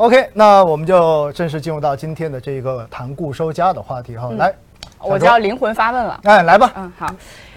OK，那我们就正式进入到今天的这个谈固收加的话题哈。来，我就要灵魂发问了。哎，来吧。嗯，好。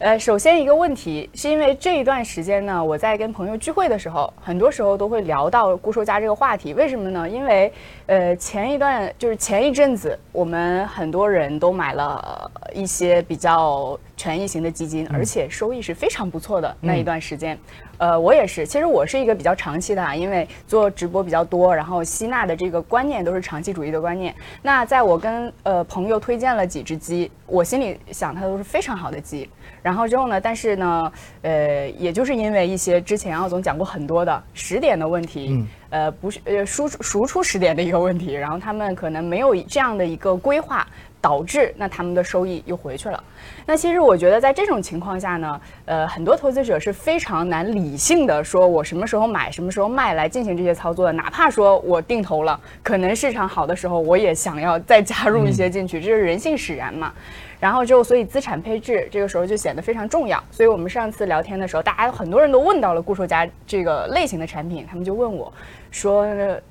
呃，首先一个问题，是因为这一段时间呢，我在跟朋友聚会的时候，很多时候都会聊到固收加这个话题。为什么呢？因为，呃，前一段就是前一阵子，我们很多人都买了一些比较权益型的基金，而且收益是非常不错的那一段时间。呃，我也是，其实我是一个比较长期的啊，因为做直播比较多，然后吸纳的这个观念都是长期主义的观念。那在我跟呃朋友推荐了几只鸡，我心里想它都是非常好的鸡。然后之后呢，但是呢，呃，也就是因为一些之前奥总讲过很多的时点的问题，呃，不是呃输出输出时点的一个问题，然后他们可能没有这样的一个规划。导致那他们的收益又回去了。那其实我觉得在这种情况下呢，呃，很多投资者是非常难理性的说，我什么时候买，什么时候卖来进行这些操作的。哪怕说我定投了，可能市场好的时候，我也想要再加入一些进去，这是人性使然嘛。然后之后，所以资产配置这个时候就显得非常重要。所以我们上次聊天的时候，大家很多人都问到了固收加这个类型的产品，他们就问我说，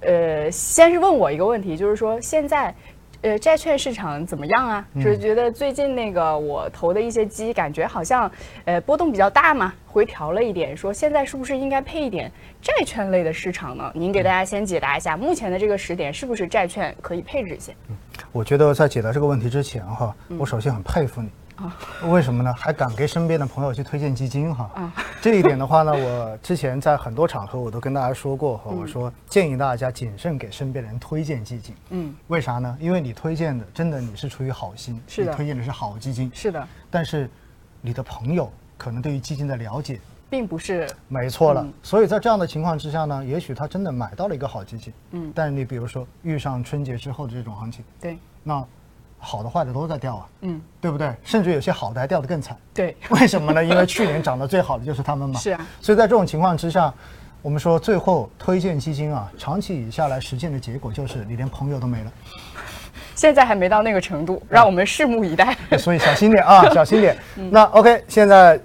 呃，先是问我一个问题，就是说现在。呃，债券市场怎么样啊？就是觉得最近那个我投的一些基，感觉好像呃波动比较大嘛，回调了一点。说现在是不是应该配一点债券类的市场呢？您给大家先解答一下，目前的这个时点是不是债券可以配置一些？嗯，我觉得在解答这个问题之前哈，我首先很佩服你。啊 为什么呢？还敢给身边的朋友去推荐基金哈？啊，这一点的话呢，我之前在很多场合我都跟大家说过哈，我说建议大家谨慎给身边人推荐基金。嗯，为啥呢？因为你推荐的真的你是出于好心，是的，推荐的是好基金，是的。但是你的朋友可能对于基金的了解并不是没错了，所以在这样的情况之下呢，也许他真的买到了一个好基金，嗯，但你比如说遇上春节之后的这种行情，对，那。好的坏的都在掉啊，嗯，对不对？甚至有些好的还掉得更惨。对，为什么呢？因为去年涨得最好的就是他们嘛。是啊。所以在这种情况之下，我们说最后推荐基金啊，长期下来实践的结果就是你连朋友都没了。现在还没到那个程度，让我们拭目以待。所以小心点啊，小心点。那 OK，现在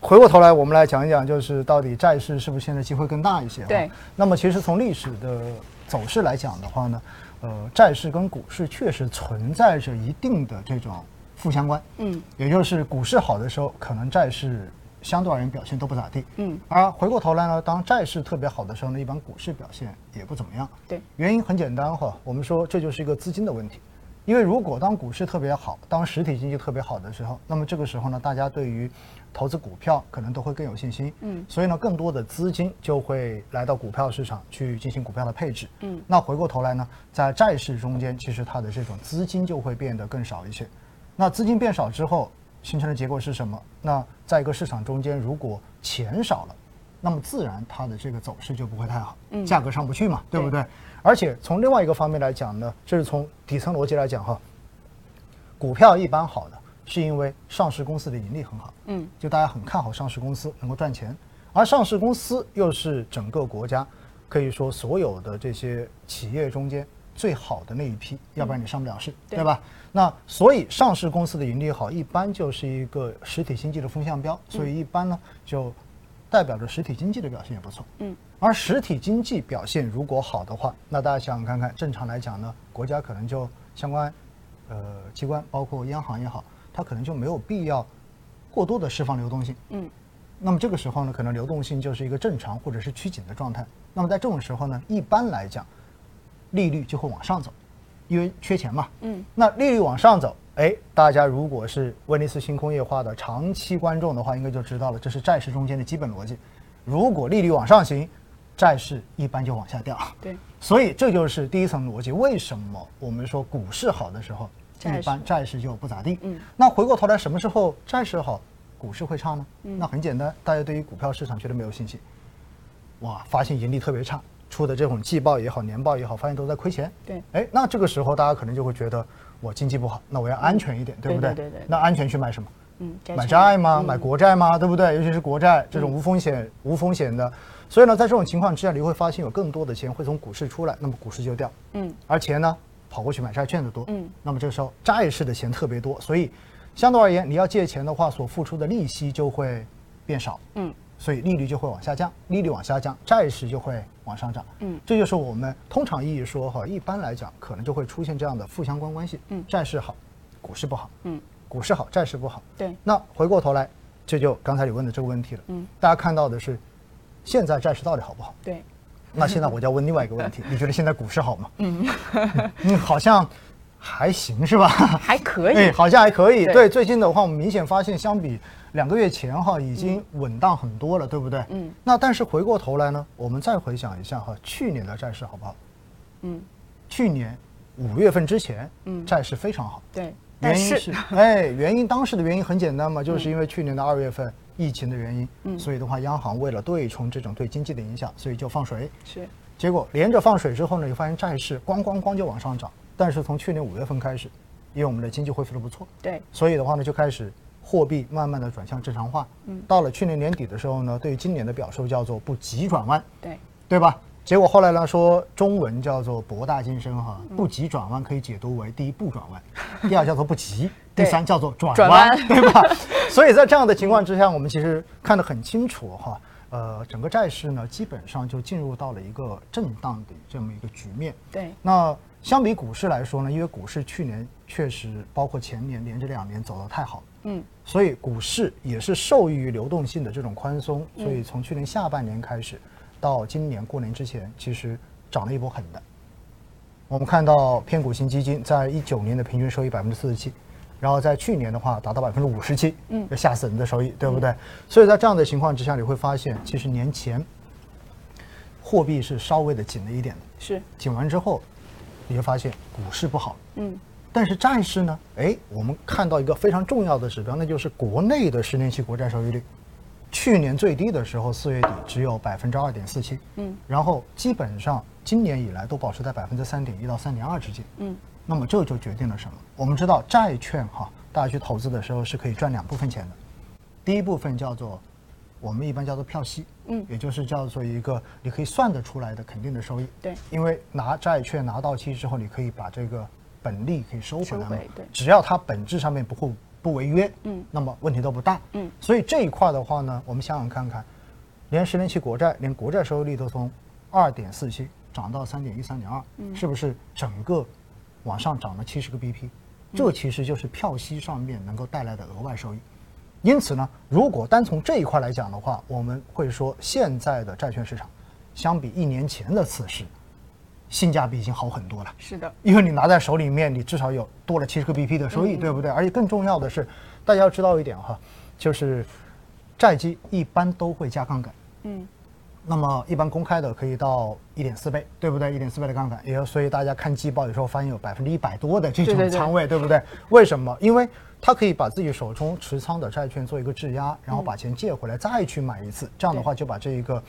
回过头来，我们来讲一讲，就是到底债市是不是现在机会更大一些？对。那么其实从历史的走势来讲的话呢？呃，债市跟股市确实存在着一定的这种负相关，嗯，也就是股市好的时候，可能债市相对而言表现都不咋地，嗯，而回过头来呢，当债市特别好的时候呢，一般股市表现也不怎么样，对，原因很简单哈，我们说这就是一个资金的问题。因为如果当股市特别好，当实体经济特别好的时候，那么这个时候呢，大家对于投资股票可能都会更有信心。嗯，所以呢，更多的资金就会来到股票市场去进行股票的配置。嗯，那回过头来呢，在债市中间，其实它的这种资金就会变得更少一些。那资金变少之后，形成的结果是什么？那在一个市场中间，如果钱少了，那么自然它的这个走势就不会太好，价格上不去嘛，对不对？而且从另外一个方面来讲呢，这是从底层逻辑来讲哈。股票一般好的是因为上市公司的盈利很好，嗯，就大家很看好上市公司能够赚钱，而上市公司又是整个国家可以说所有的这些企业中间最好的那一批，要不然你上不了市，对吧？那所以上市公司的盈利好，一般就是一个实体经济的风向标，所以一般呢就。代表着实体经济的表现也不错，嗯，而实体经济表现如果好的话，那大家想想看看，正常来讲呢，国家可能就相关，呃，机关包括央行也好，它可能就没有必要过多的释放流动性，嗯，那么这个时候呢，可能流动性就是一个正常或者是趋紧的状态。那么在这种时候呢，一般来讲，利率就会往上走，因为缺钱嘛，嗯，那利率往上走。哎，大家如果是威尼斯新工业化的长期观众的话，应该就知道了，这是债市中间的基本逻辑。如果利率往上行，债市一般就往下掉。对，所以这就是第一层逻辑。为什么我们说股市好的时候，一般债市就不咋地？嗯，那回过头来，什么时候债市好，股市会差呢？嗯，那很简单，大家对于股票市场绝对没有信心。哇，发现盈利特别差，出的这种季报也好，年报也好，发现都在亏钱。对，哎，那这个时候大家可能就会觉得。我经济不好，那我要安全一点，对不对？对对对。那安全去买什么？嗯，买债吗？买国债吗？对不对？尤其是国债这种无风险、无风险的。所以呢，在这种情况之下，你会发现有更多的钱会从股市出来，那么股市就掉。嗯。而钱呢，跑过去买债券的多。嗯。那么这个时候，债市的钱特别多，所以相对而言，你要借钱的话，所付出的利息就会变少。嗯。所以利率就会往下降，利率往下降，债市就会往上涨。嗯，这就是我们通常意义说哈，一般来讲可能就会出现这样的负相关关系。嗯，债市好，股市不好。嗯，股市好，债市不好。对。那回过头来，这就刚才你问的这个问题了。嗯，大家看到的是，现在债市到底好不好？对。那现在我就要问另外一个问题，你觉得现在股市好吗？嗯，嗯，好像还行是吧？还可以，哎，好像还可以。对，最近的话，我们明显发现，相比两个月前哈，已经稳当很多了，对不对？嗯。那但是回过头来呢，我们再回想一下哈，去年的债市好不好？嗯。去年五月份之前，嗯，债市非常好。对。原因是，哎，原因当时的原因很简单嘛，就是因为去年的二月份。疫情的原因，嗯，所以的话，央行为了对冲这种对经济的影响，所以就放水。是，结果连着放水之后呢，就发现债市咣咣咣就往上涨。但是从去年五月份开始，因为我们的经济恢复的不错，对，所以的话呢，就开始货币慢慢的转向正常化。嗯，到了去年年底的时候呢，对于今年的表述叫做不急转弯。对，对吧？结果后来呢，说中文叫做博大精深哈，不急转弯可以解读为第一不转弯，第二叫做不急，第三叫做转弯，对吧？所以在这样的情况之下，我们其实看得很清楚哈，呃，整个债市呢基本上就进入到了一个震荡的这么一个局面。对。那相比股市来说呢，因为股市去年确实包括前年连着两年走得太好，嗯，所以股市也是受益于流动性的这种宽松，所以从去年下半年开始。到今年过年之前，其实涨了一波狠的。我们看到偏股型基金在一九年的平均收益百分之四十七，然后在去年的话达到百分之五十七，嗯，吓死人的收益，对不对？所以在这样的情况之下，你会发现，其实年前货币是稍微的紧了一点。的，是。紧完之后，你会发现股市不好，嗯，但是债市呢？哎，我们看到一个非常重要的指标，那就是国内的十年期国债收益率。去年最低的时候，四月底只有百分之二点四七，嗯，然后基本上今年以来都保持在百分之三点一到三点二之间，嗯，那么这就决定了什么？我们知道债券哈，大家去投资的时候是可以赚两部分钱的，第一部分叫做我们一般叫做票息，嗯，也就是叫做一个你可以算得出来的肯定的收益，对，因为拿债券拿到期之后，你可以把这个本利可以收回来只要它本质上面不会。不违约，嗯，那么问题都不大，嗯，所以这一块的话呢，我们想想看看，连十年期国债，连国债收益率都从二点四七涨到三点一、三点二，嗯，是不是整个往上涨了七十个 BP？这其实就是票息上面能够带来的额外收益。因此呢，如果单从这一块来讲的话，我们会说现在的债券市场相比一年前的此时。性价比已经好很多了，是的，因为你拿在手里面，你至少有多了七十个 BP 的收益，对不对？而且更重要的是，大家要知道一点哈，就是债基一般都会加杠杆，嗯，那么一般公开的可以到一点四倍，对不对？一点四倍的杠杆，也所以大家看季报有时候发现有百分之一百多的这种仓位，对不对？为什么？因为它可以把自己手中持仓的债券做一个质押，然后把钱借回来再去买一次，这样的话就把这一个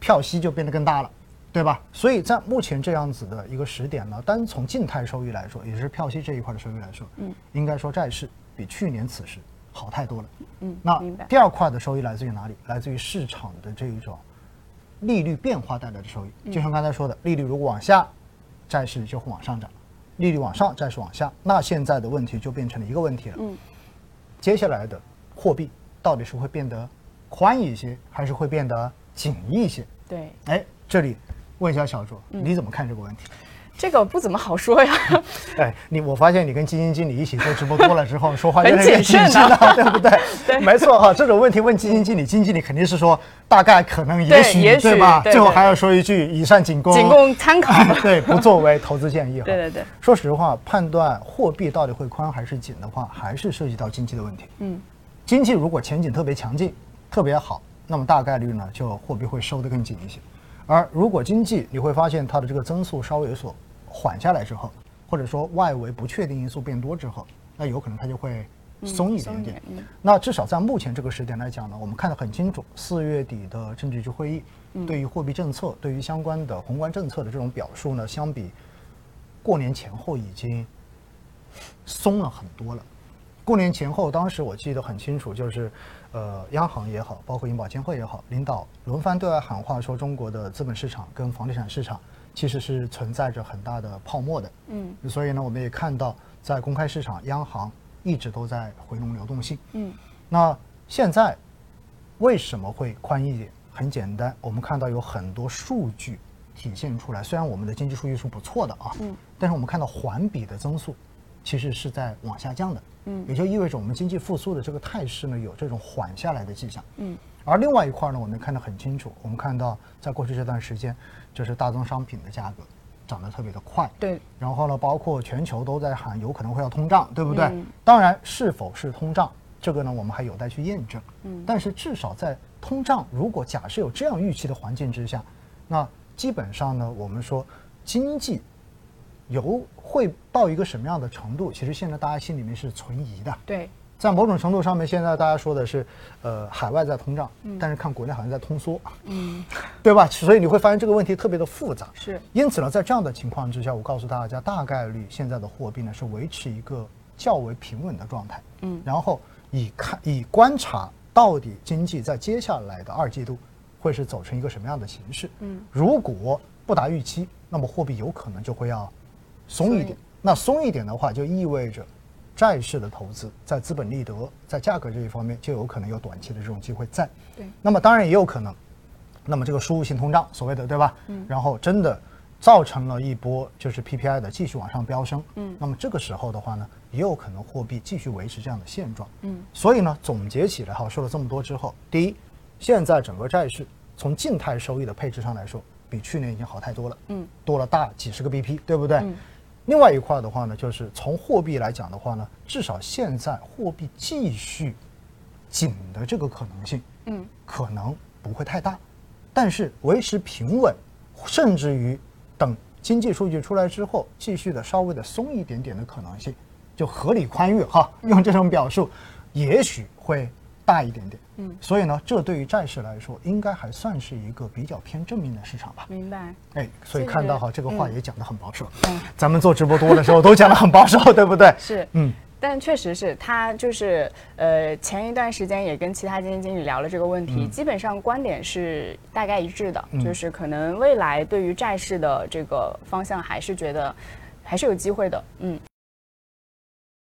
票息就变得更大了。对吧？所以在目前这样子的一个时点呢，单从静态收益来说，也就是票息这一块的收益来说，嗯，应该说债市比去年此时好太多了。嗯，那第二块的收益来自于哪里？来自于市场的这一种利率变化带来的收益。就像刚才说的，利率如果往下，债市就会往上涨；利率往上，债市往下。那现在的问题就变成了一个问题了。嗯，接下来的货币到底是会变得宽一些，还是会变得紧一些？对，哎，这里。问一下小卓，你怎么看这个问题？这个不怎么好说呀。哎，你我发现你跟基金经理一起做直播多了之后，说话越来越谨慎了，对不对？对，没错哈。这种问题问基金经理，基金经理肯定是说大概、可能、也许，对吧？最后还要说一句以上仅供仅供参考，对，不作为投资建议。对对对。说实话，判断货币到底会宽还是紧的话，还是涉及到经济的问题。嗯，经济如果前景特别强劲、特别好，那么大概率呢，就货币会收得更紧一些。而如果经济你会发现它的这个增速稍微有所缓下来之后，或者说外围不确定因素变多之后，那有可能它就会松一点点。那至少在目前这个时点来讲呢，我们看得很清楚，四月底的政治局会议对于货币政策、对于相关的宏观政策的这种表述呢，相比过年前后已经松了很多了。过年前后，当时我记得很清楚，就是。呃，央行也好，包括银保监会也好，领导轮番对外喊话说，中国的资本市场跟房地产市场其实是存在着很大的泡沫的。嗯，所以呢，我们也看到，在公开市场，央行一直都在回笼流动性。嗯，那现在为什么会宽一点？很简单，我们看到有很多数据体现出来，虽然我们的经济数据是不错的啊，嗯，但是我们看到环比的增速其实是在往下降的，嗯，也就意味着我们经济复苏的这个态势呢有这种缓下来的迹象，嗯，而另外一块呢，我们看得很清楚，我们看到在过去这段时间，就是大宗商品的价格涨得特别的快，对，然后呢，包括全球都在喊有可能会要通胀，对不对？当然，是否是通胀，这个呢，我们还有待去验证，嗯，但是至少在通胀如果假设有这样预期的环境之下，那基本上呢，我们说经济由会到一个什么样的程度，其实现在大家心里面是存疑的。对，在某种程度上面，现在大家说的是，呃，海外在通胀，但是看国内好像在通缩，嗯，对吧？所以你会发现这个问题特别的复杂。是，因此呢，在这样的情况之下，我告诉大家，大概率现在的货币呢是维持一个较为平稳的状态，嗯，然后以看以观察。到底经济在接下来的二季度会是走成一个什么样的形式？嗯，如果不达预期，那么货币有可能就会要松一点。那松一点的话，就意味着债市的投资在资本利得、在价格这一方面就有可能有短期的这种机会在。对。那么当然也有可能，那么这个输入性通胀，所谓的对吧？嗯。然后真的造成了一波就是 PPI 的继续往上飙升。嗯。那么这个时候的话呢？也有可能货币继续维持这样的现状，嗯，所以呢，总结起来哈，说了这么多之后，第一，现在整个债市从静态收益的配置上来说，比去年已经好太多了，嗯，多了大几十个 BP，对不对？嗯。另外一块的话呢，就是从货币来讲的话呢，至少现在货币继续紧的这个可能性，嗯，可能不会太大，但是维持平稳，甚至于等。经济数据出来之后，继续的稍微的松一点点的可能性，就合理宽裕哈，用这种表述，也许会大一点点。嗯，所以呢，这对于债市来说，应该还算是一个比较偏正面的市场吧。明白。哎，所以看到哈，这个话也讲得很保守。嗯，咱们做直播多的时候都讲得很保守，对不对？是。嗯。但确实是他就是呃前一段时间也跟其他基金经理聊了这个问题，基本上观点是大概一致的，就是可能未来对于债市的这个方向还是觉得还是有机会的，嗯。